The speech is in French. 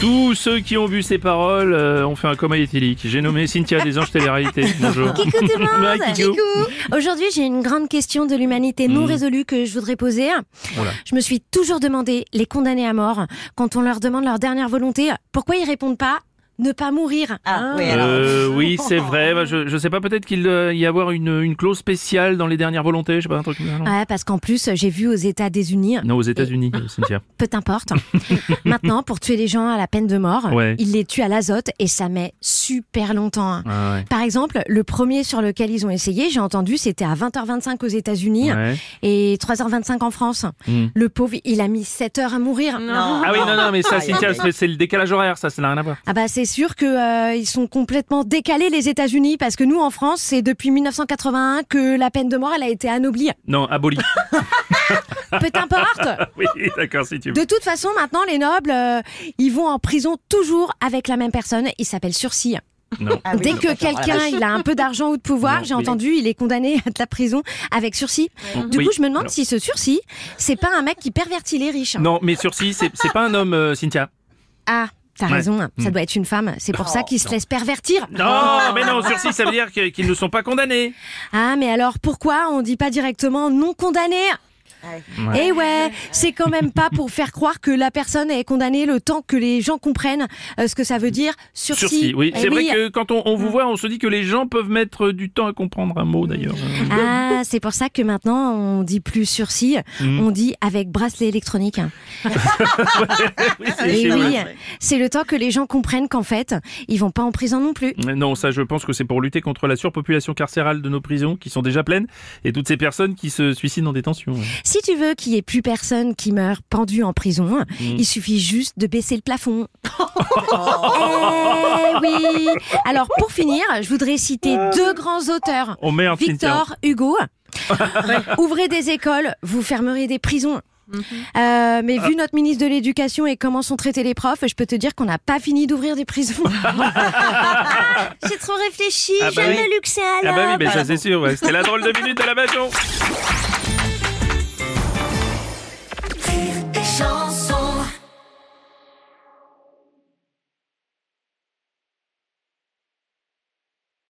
Tous ceux qui ont vu ces paroles euh, ont fait un coma éthylique. J'ai nommé Cynthia des Anges Télé-Réalité. Bonjour. Coucou tout le monde Ouais, Kikou. Aujourd'hui, j'ai une grande question de l'humanité non Mm. résolue que je voudrais poser. Voilà. Je me suis toujours demandé, les condamnés à mort, quand on leur demande leur dernière volonté, pourquoi ils répondent pas ne pas mourir Ah, oui, alors. Euh, oui, c'est vrai. Bah, je, je sais pas, peut-être qu'il doit y avoir une, une clause spéciale dans les dernières volontés. Je sais pas, un truc Ouais, parce qu'en plus, j'ai vu aux États-Unis, Non, aux États-Unis, euh, Cynthia. peu importe. Maintenant, pour tuer les gens à la peine de mort, Ouais. ils les tuent à l'azote et ça met super longtemps. hein. Ah ouais. Par exemple, le premier sur lequel ils ont essayé, j'ai entendu, c'était à 20h25 aux États-Unis Ouais. et 3h25 en France. Mm. Le pauvre, il a mis 7 heures à mourir. Non. Ah oui, non, non, mais ça, Ah, Cynthia, c'est le décalage horaire, ça, ça n'a rien à voir. Ah bah c'est sûr que euh, ils sont complètement décalés les États-Unis parce que nous en France c'est depuis 1981 que la peine de mort elle a été anoblie. Non, aboli. Peu importe. oui, d'accord, si tu veux. De toute façon maintenant les nobles euh, ils vont en prison toujours avec la même personne. Il s'appelle sursis. Non. Ah oui, Dès que quelqu'un il a un peu d'argent ou de pouvoir, j'ai oui. entendu, il est condamné à de la prison avec sursis. Du Oui. coup je me demande si ce sursis c'est pas un mec qui pervertit les riches. Non, mais sursis, c'est c'est pas un homme, euh, Cynthia. Ah t'as Ouais. raison, ça Mm. doit être une femme. C'est pour ça qu'il se laisse pervertir. Non, mais non, sursis, ça veut dire qu'ils ne sont pas condamnés. Ah mais alors pourquoi on dit pas directement non condamné Ouais. Eh ouais, c'est quand même pas pour faire croire que la personne est condamnée le temps que les gens comprennent euh, ce que ça veut dire sursis. Sursis, oui. Eh C'est vrai que quand on, on vous voit, on se dit que les gens peuvent mettre du temps à comprendre un mot, d'ailleurs. Ah, c'est pour ça que maintenant on dit plus sursis, Mm. on dit avec bracelet électronique. oui, c'est Et chez oui, vous. c'est le temps que les gens comprennent qu'en fait, ils vont pas en prison non plus. Non, ça, je pense que c'est pour lutter contre la surpopulation carcérale de nos prisons, qui sont déjà pleines, et toutes ces personnes qui se suicident en détention. ouais. Si tu veux qu'il y ait plus personne qui meurt pendu en prison, Mm. il suffit juste de baisser le plafond. Eh oui. Alors pour finir, je voudrais citer deux grands auteurs. Victor Hugo. Ouvrez des écoles, vous fermerez des prisons. Mhm. Euh, mais Ah. vu notre ministre de l'Éducation et comment sont traités les profs, je peux te dire qu'on n'a pas fini d'ouvrir des prisons. J'ai trop réfléchi, Ah bah j'aime oui. le luxe et Ah bah oui, mais ça c'est sûr, ouais. c'était la drôle de minute de la Bajon.